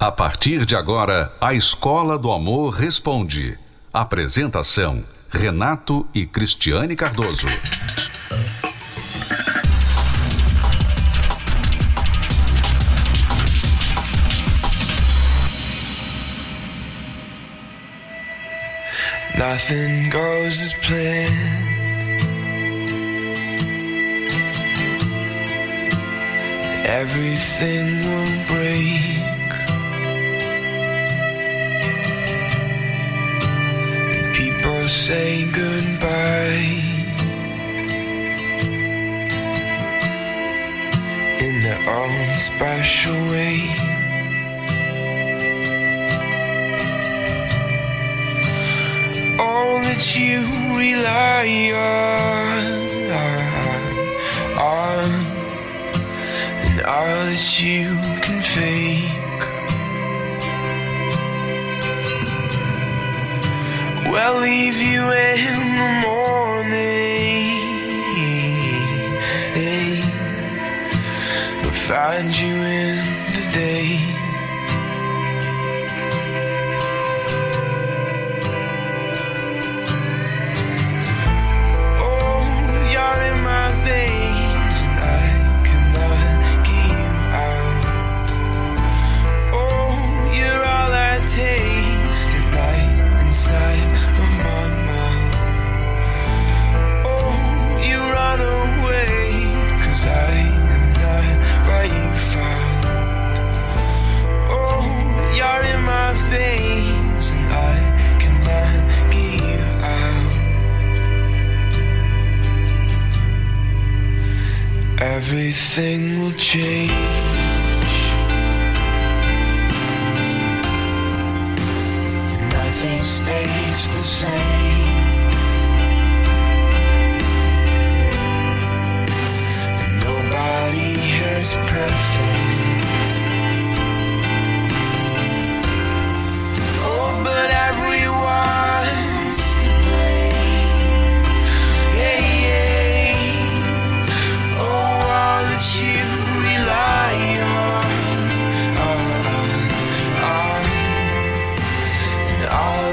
A partir de agora, a Escola do Amor Responde. Apresentação: Renato e Cristiane Cardoso. Nothing goes as planned. Everything will break. Say goodbye in their own special way. all that you rely on, on and all that you can Will leave you in the morning. Will find you in the day. Everything will change.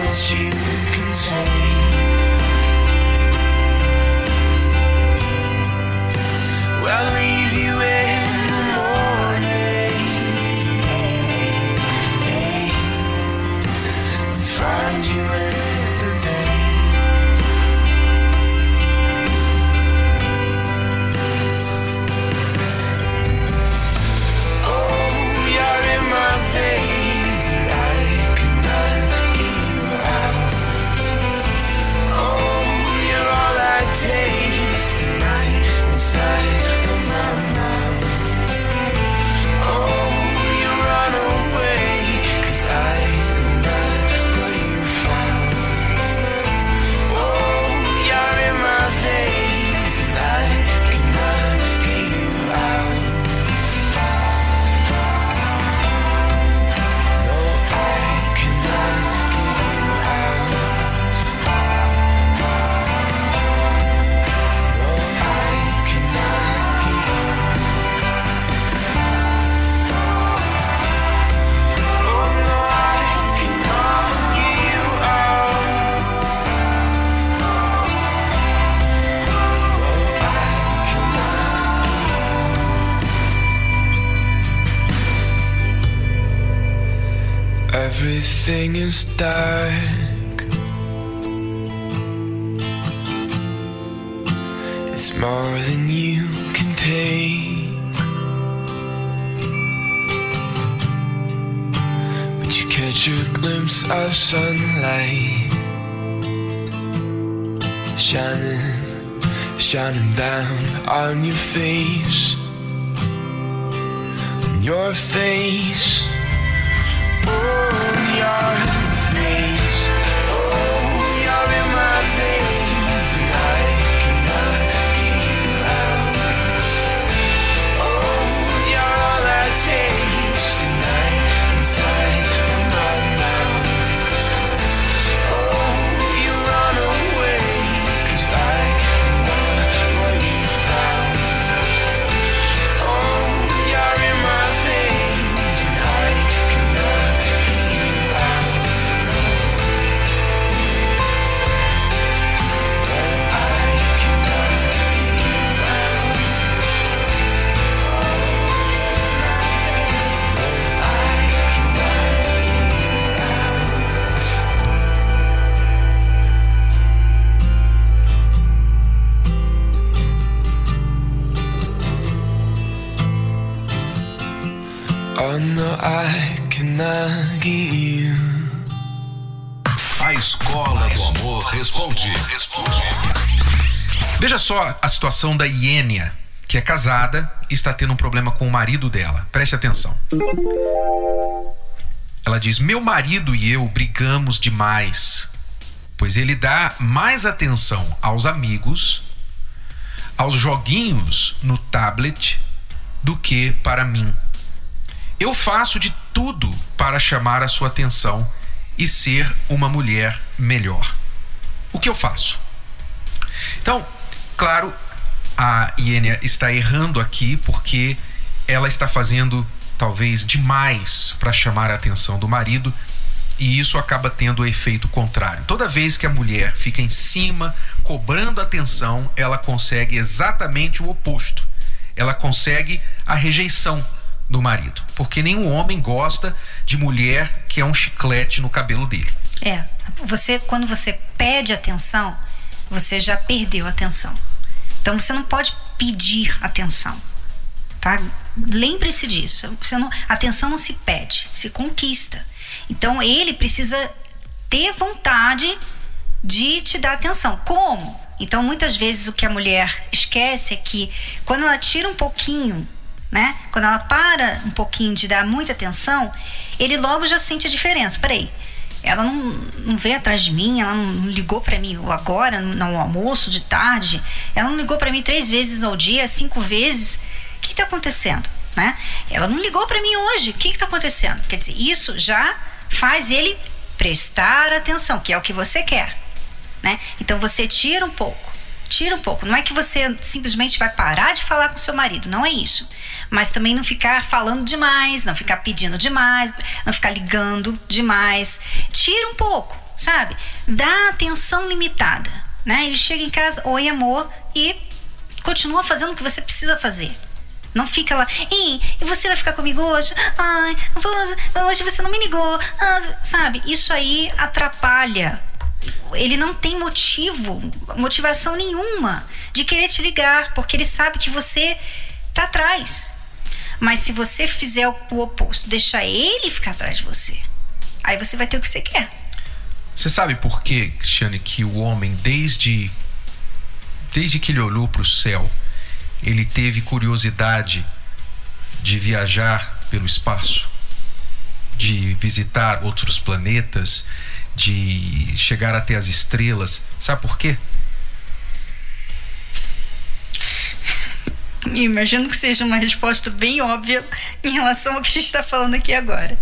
All you can say. Everything is dark. It's more than you can take. But you catch a glimpse of sunlight shining, shining down on your face. On your face. Oh. Oh, you're in my veins, and só a situação da Iênia, que é casada e está tendo um problema com o marido dela. Preste atenção. Ela diz: Meu marido e eu brigamos demais, pois ele dá mais atenção aos amigos, aos joguinhos no tablet, do que para mim. Eu faço de tudo para chamar a sua atenção e ser uma mulher melhor. O que eu faço? Então, claro, a Iênia está errando aqui porque ela está fazendo talvez demais para chamar a atenção do marido e isso acaba tendo o efeito contrário. Toda vez que a mulher fica em cima, cobrando atenção, ela consegue exatamente o oposto. Ela consegue a rejeição do marido, porque nenhum homem gosta de mulher que é um chiclete no cabelo dele. É, você quando você pede atenção, você já perdeu a atenção. Então você não pode pedir atenção, tá? Lembre-se disso. Você não, atenção não se pede, se conquista. Então ele precisa ter vontade de te dar atenção. Como? Então muitas vezes o que a mulher esquece é que quando ela tira um pouquinho né? Quando ela para um pouquinho de dar muita atenção, ele logo já sente a diferença. Peraí, ela não, não veio atrás de mim, ela não ligou para mim agora, no, almoço, de tarde, ela não ligou para mim três vezes ao dia, cinco vezes. O que está acontecendo? Né? Ela não ligou para mim hoje, o que está acontecendo? Quer dizer, isso já faz ele prestar atenção, que é o que você quer. Né? Então você tira um pouco, tira um pouco. Não é que você simplesmente vai parar de falar com seu marido, não é isso mas também não ficar falando demais, não ficar pedindo demais, não ficar ligando demais. Tira um pouco, sabe? Dá atenção limitada, né? Ele chega em casa, oi amor, e continua fazendo o que você precisa fazer. Não fica lá, e você vai ficar comigo hoje? Ai, hoje você não me ligou, ah, sabe? Isso aí atrapalha. Ele não tem motivo, motivação nenhuma de querer te ligar, porque ele sabe que você tá atrás. Mas se você fizer o oposto, deixar ele ficar atrás de você, aí você vai ter o que você quer. Você sabe por que, Cristiane, que o homem, desde, desde que ele olhou para o céu, ele teve curiosidade de viajar pelo espaço, de visitar outros planetas, de chegar até as estrelas? Sabe por quê? Imagino que seja uma resposta bem óbvia em relação ao que a gente está falando aqui agora.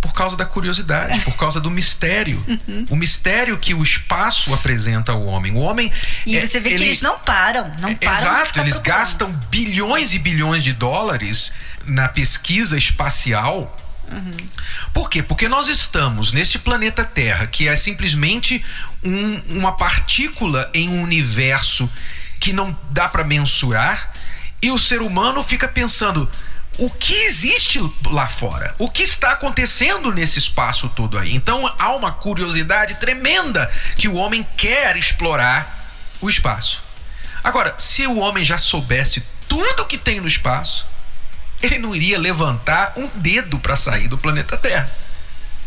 Por causa da curiosidade, por causa do mistério. Uhum. O mistério que o espaço apresenta ao homem. O homem. E é- você vê ele- que eles não param, não param Exato, eles procurando. gastam bilhões e bilhões de dólares na pesquisa espacial. Por quê? Porque nós estamos neste planeta Terra, que é simplesmente um- uma partícula em um universo que não dá para mensurar, e o ser humano fica pensando. O que existe lá fora? O que está acontecendo nesse espaço todo aí? Então há uma curiosidade tremenda que o homem quer explorar o espaço. Agora, se o homem já soubesse tudo que tem no espaço, ele não iria levantar um dedo para sair do planeta Terra.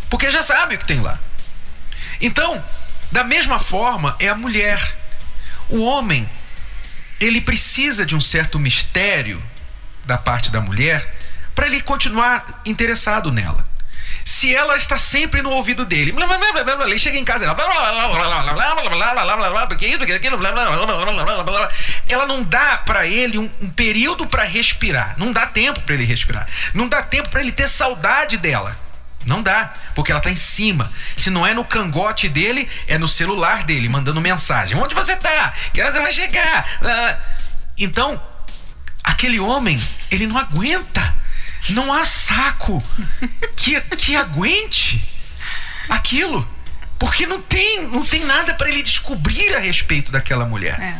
Porque já sabe o que tem lá. Então, da mesma forma, é a mulher. O homem, ele precisa de um certo mistério da parte da mulher para ele continuar interessado nela se ela está sempre no ouvido dele. Ele chega em casa e ela. Porque isso, porque aquilo. Ela não dá para ele um, um período para respirar. Não dá tempo para ele respirar. Não dá tempo para ele ter saudade dela. Não dá, porque ela está em cima. Se não é no cangote dele, é no celular dele, mandando mensagem. Onde você está? Que hora você vai chegar? Então, aquele homem, ele não aguenta não há saco que, que aguente aquilo. Porque não tem, não tem nada para ele descobrir a respeito daquela mulher. É.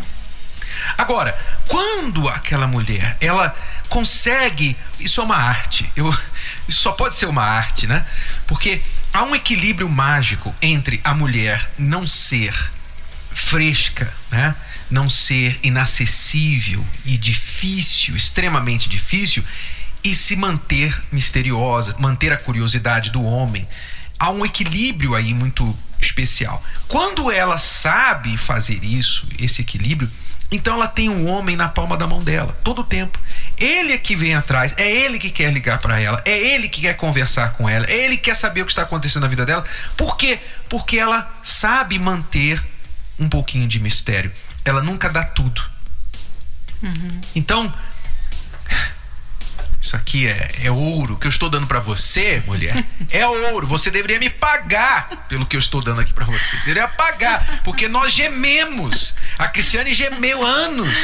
Agora, quando aquela mulher, ela consegue, isso é uma arte. Eu, isso só pode ser uma arte, né? Porque há um equilíbrio mágico entre a mulher não ser fresca, né? Não ser inacessível e difícil, extremamente difícil, e se manter misteriosa, manter a curiosidade do homem. Há um equilíbrio aí muito especial. Quando ela sabe fazer isso, esse equilíbrio, então ela tem o homem na palma da mão dela, todo o tempo. Ele é que vem atrás, é ele que quer ligar para ela, é ele que quer conversar com ela, é ele que quer saber o que está acontecendo na vida dela. Por quê? Porque ela sabe manter um pouquinho de mistério. Ela nunca dá tudo. Então, isso aqui é, é ouro que eu estou dando para você, mulher. É ouro. Você deveria me pagar pelo que eu estou dando aqui para você. Você deveria pagar, porque nós gememos. A Cristiane gemeu anos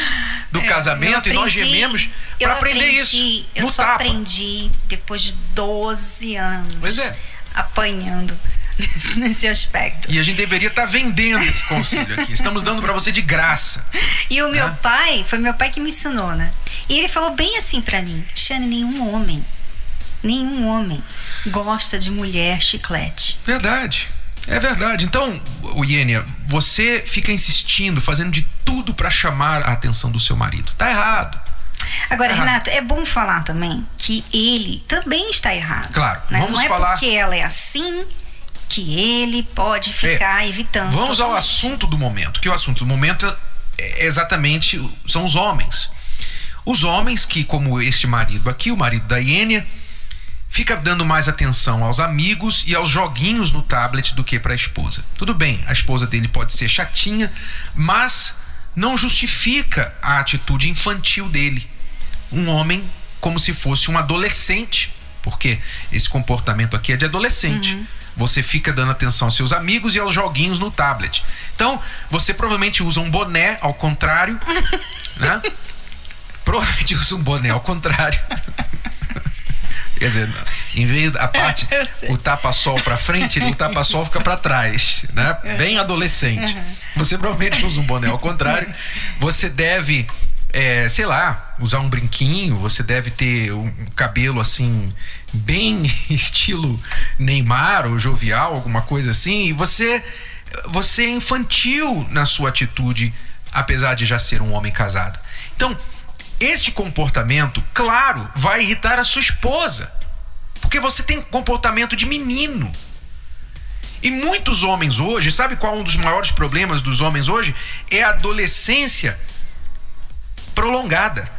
do É, casamento eu e nós aprendi- gememos para aprender aprendi- isso. Eu só tapa. aprendi depois de 12 anos Pois é. apanhando nesse aspecto. E a gente deveria estar vendendo esse conselho aqui. Estamos dando para você de graça. E o meu Né? pai, foi meu pai que me ensinou, né? E ele falou bem assim pra mim: Xane, nenhum homem, nenhum homem gosta de mulher chiclete. Verdade. É verdade. Então, Iênia, você fica insistindo, fazendo de tudo para chamar a atenção do seu marido. Tá errado. Agora, Ah. Renato, é bom falar também que ele também está errado. Claro, né? vamos Não é falar- porque ela é assim que ele pode ficar evitando. Vamos ao assunto do momento, que o assunto do momento é exatamente são os homens. Os homens que, como este marido aqui, o marido da Iênia, fica dando mais atenção aos amigos e aos joguinhos no tablet do que para a esposa. Tudo bem, a esposa dele pode ser chatinha, mas não justifica a atitude infantil dele. Um homem como se fosse um adolescente, porque esse comportamento aqui é de adolescente. Você fica dando atenção aos seus amigos e aos joguinhos no tablet. Então, você provavelmente usa um boné ao contrário, né? Provavelmente usa um boné ao contrário. Quer dizer, em vez da parte, o tapa-sol pra frente, o tapa-sol fica pra trás, né? Bem adolescente. Você provavelmente usa um boné ao contrário. Você deve, é, sei lá, usar um brinquinho. Você deve ter um cabelo assim, bem estilo Neymar ou jovial, alguma coisa assim. E você, você é infantil na sua atitude, apesar de já ser um homem casado. Então, este comportamento, claro, vai irritar a sua esposa. Porque você tem comportamento de menino. E muitos homens hoje, sabe qual é um dos maiores problemas dos homens hoje? É a adolescência prolongada.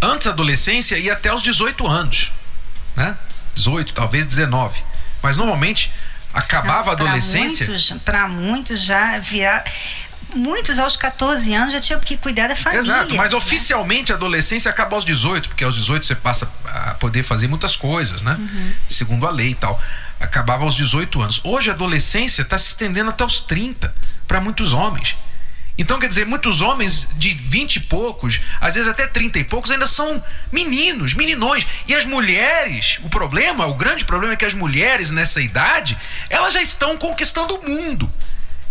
Antes a adolescência ia até os 18 anos, né? 18, talvez 19. Mas normalmente acabava a adolescência. Muitos, pra muitos já virar. Muitos aos 14 anos já tinham que cuidar da família. Exato, mas né? oficialmente a adolescência acaba aos 18, porque aos 18 você passa a poder fazer muitas coisas, né? Segundo a lei e tal. Acabava aos 18 anos. Hoje a adolescência está se estendendo até os 30 para muitos homens. Então, quer dizer, muitos homens de 20 e poucos, às vezes até 30 e poucos, ainda são meninos, meninões. E as mulheres, o problema, o grande problema é que as mulheres nessa idade, elas já estão conquistando o mundo.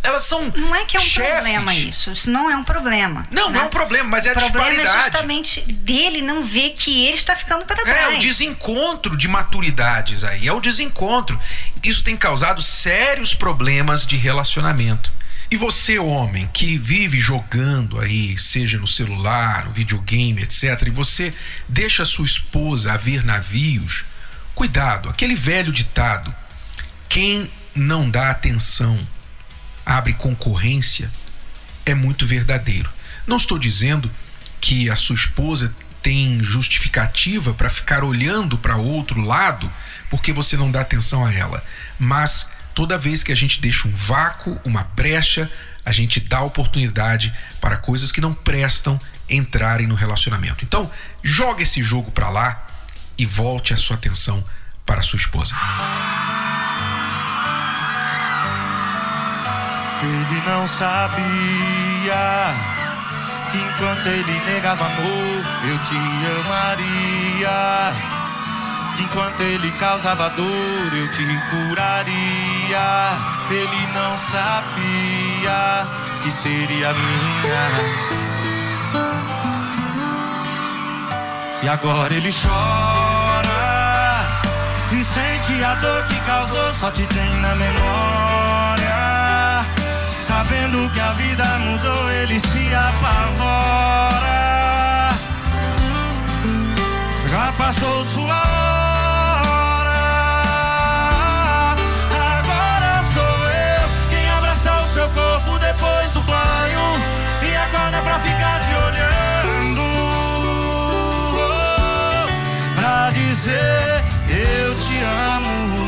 Elas são Não é que é um chefes. problema isso. Isso não é um problema. Não, não né? é um problema, mas é a O problema é disparidade. justamente dele não ver que ele está ficando para É trás. o desencontro de maturidades aí, é o desencontro. Isso tem causado sérios problemas de relacionamento. E você, homem, que vive jogando aí, seja no celular, no videogame, etc., e você deixa sua esposa a ver navios, cuidado, aquele velho ditado: quem não dá atenção abre concorrência é muito verdadeiro. Não estou dizendo que a sua esposa tem justificativa para ficar olhando para outro lado porque você não dá atenção a ela, mas toda vez que a gente deixa um vácuo, uma brecha, a gente dá oportunidade para coisas que não prestam entrarem no relacionamento. Então, joga esse jogo para lá e volte a sua atenção para a sua esposa. Ele não sabia que enquanto ele negava amor, eu te amaria. Enquanto ele causava dor, eu te curaria. Ele não sabia que seria minha. E agora ele chora e sente a dor que causou, só te tem na memória. Sabendo que a vida mudou, ele se apavora. passou sua hora. Dizer eu te amo.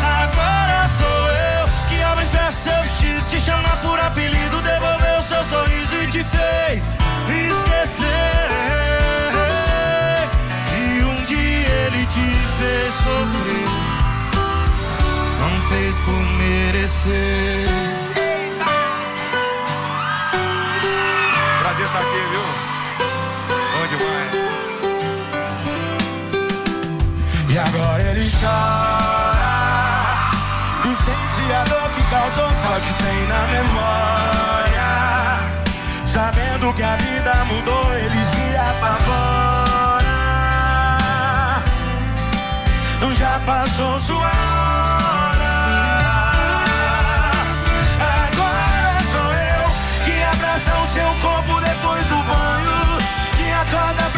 Agora sou eu que abre e fecha seu vestido, te chama por apelido, devolveu seu sorriso e te fez esquecer que um dia ele te fez sofrer, não fez por merecer. Prazer estar aqui, viu? Chora E sente a dor que causou Só te tem na memória. Sabendo que a vida mudou Ele se apavora. Já passou sua hora. Agora sou eu Que abraça o seu corpo depois do banho Que acorda pra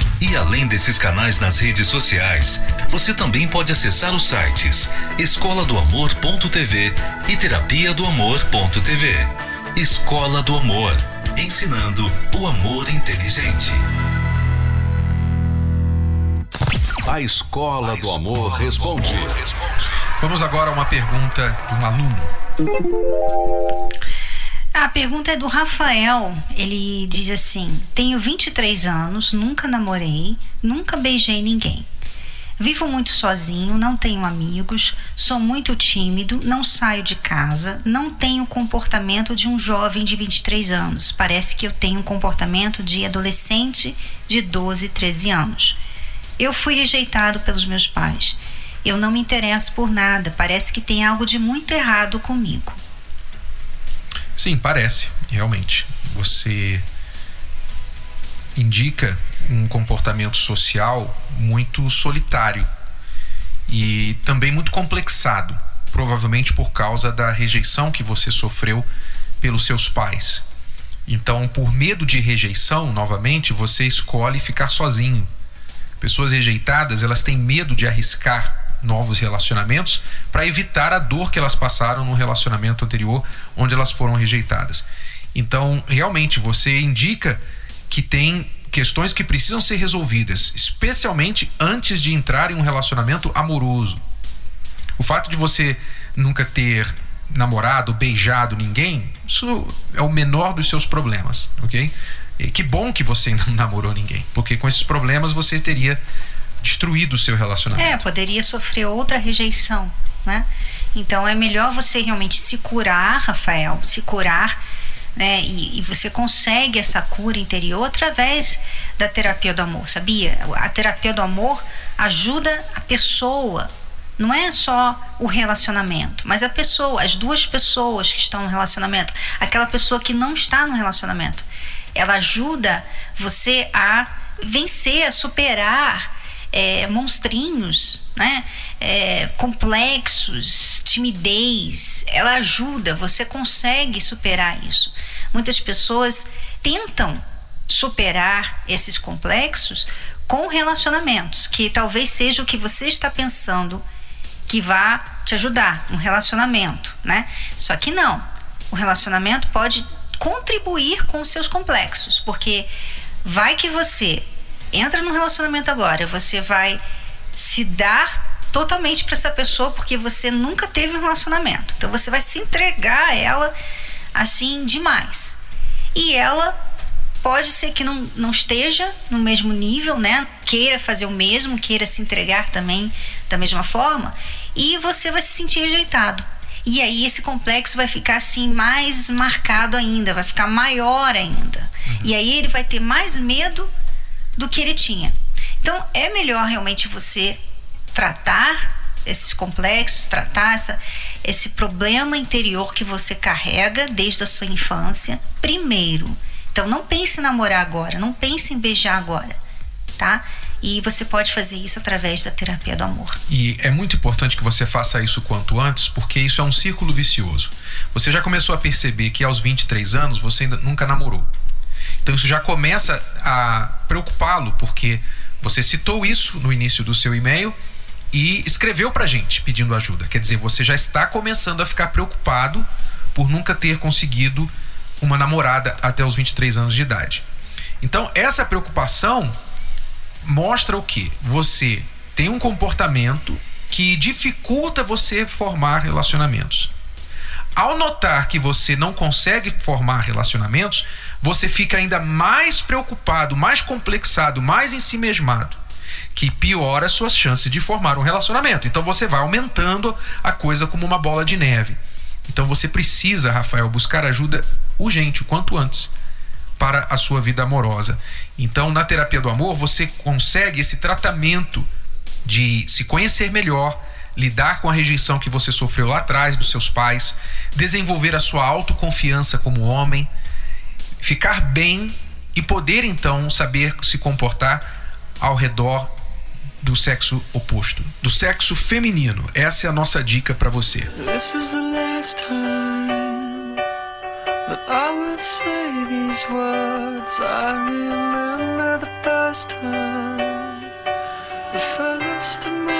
e além desses canais nas redes sociais, você também pode acessar os sites escola do amor.tv e terapia do amor.tv. Escola do Amor, ensinando o amor inteligente. A Escola do Amor responde. Vamos agora a uma pergunta de um aluno. A pergunta é do Rafael. Ele diz assim: Tenho 23 anos, nunca namorei, nunca beijei ninguém. Vivo muito sozinho, não tenho amigos, sou muito tímido, não saio de casa, não tenho o comportamento de um jovem de 23 anos. Parece que eu tenho um comportamento de adolescente de 12, 13 anos. Eu fui rejeitado pelos meus pais. Eu não me interesso por nada, parece que tem algo de muito errado comigo. Sim, parece, realmente. Você indica um comportamento social muito solitário e também muito complexado, provavelmente por causa da rejeição que você sofreu pelos seus pais. Então, por medo de rejeição, novamente, você escolhe ficar sozinho. Pessoas rejeitadas, elas têm medo de arriscar novos relacionamentos para evitar a dor que elas passaram no relacionamento anterior onde elas foram rejeitadas. Então, realmente, você indica que tem questões que precisam ser resolvidas, especialmente antes de entrar em um relacionamento amoroso. O fato de você nunca ter namorado, beijado ninguém, isso é o menor dos seus problemas, ok? E que bom que você não namorou ninguém, porque com esses problemas você teria destruído o seu relacionamento. É, poderia sofrer outra rejeição, né? Então é melhor você realmente se curar, Rafael, se curar, né? E, e você consegue essa cura interior através da terapia do amor, sabia? A terapia do amor ajuda a pessoa. Não é só o relacionamento, mas a pessoa, as duas pessoas que estão no relacionamento, aquela pessoa que não está no relacionamento. Ela ajuda você a vencer, a superar é, monstrinhos, né? É, complexos, timidez. Ela ajuda, você consegue superar isso. Muitas pessoas tentam superar esses complexos com relacionamentos, que talvez seja o que você está pensando que vá te ajudar, um relacionamento, né? Só que não. O relacionamento pode contribuir com os seus complexos, porque vai que você entra num relacionamento agora, você vai se dar totalmente para essa pessoa porque você nunca teve um relacionamento. Então você vai se entregar a ela assim demais. E ela pode ser que não, não esteja no mesmo nível, né? Queira fazer o mesmo, queira se entregar também da mesma forma, e você vai se sentir rejeitado. E aí esse complexo vai ficar assim mais marcado ainda, vai ficar maior ainda. E aí ele vai ter mais medo do que ele tinha. Então é melhor realmente você tratar esses complexos, tratar essa, esse problema interior que você carrega desde a sua infância primeiro. Então não pense em namorar agora, não pense em beijar agora, tá? E você pode fazer isso através da terapia do amor. E é muito importante que você faça isso quanto antes, porque isso é um círculo vicioso. Você já começou a perceber que aos 23 anos você ainda nunca namorou. Então isso já começa a preocupá-lo, porque você citou isso no início do seu e-mail e escreveu pra gente pedindo ajuda. Quer dizer, você já está começando a ficar preocupado por nunca ter conseguido uma namorada até os 23 anos de idade. Então, essa preocupação mostra o que? Você tem um comportamento que dificulta você formar relacionamentos. Ao notar que você não consegue formar relacionamentos, você fica ainda mais preocupado, mais complexado, mais ensimesmado, que piora as suas chances de formar um relacionamento. Então você vai aumentando a coisa como uma bola de neve. Então você precisa, Rafael, buscar ajuda urgente, o quanto antes, para a sua vida amorosa. Então, na terapia do amor, você consegue esse tratamento de se conhecer melhor, lidar com a rejeição que você sofreu lá atrás dos seus pais, desenvolver a sua autoconfiança como homem, ficar bem e poder então saber se comportar ao redor do sexo oposto, do sexo feminino. Essa é a nossa dica para você. This is the last time I will say these words. I remember the first time, the first of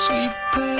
sleeping.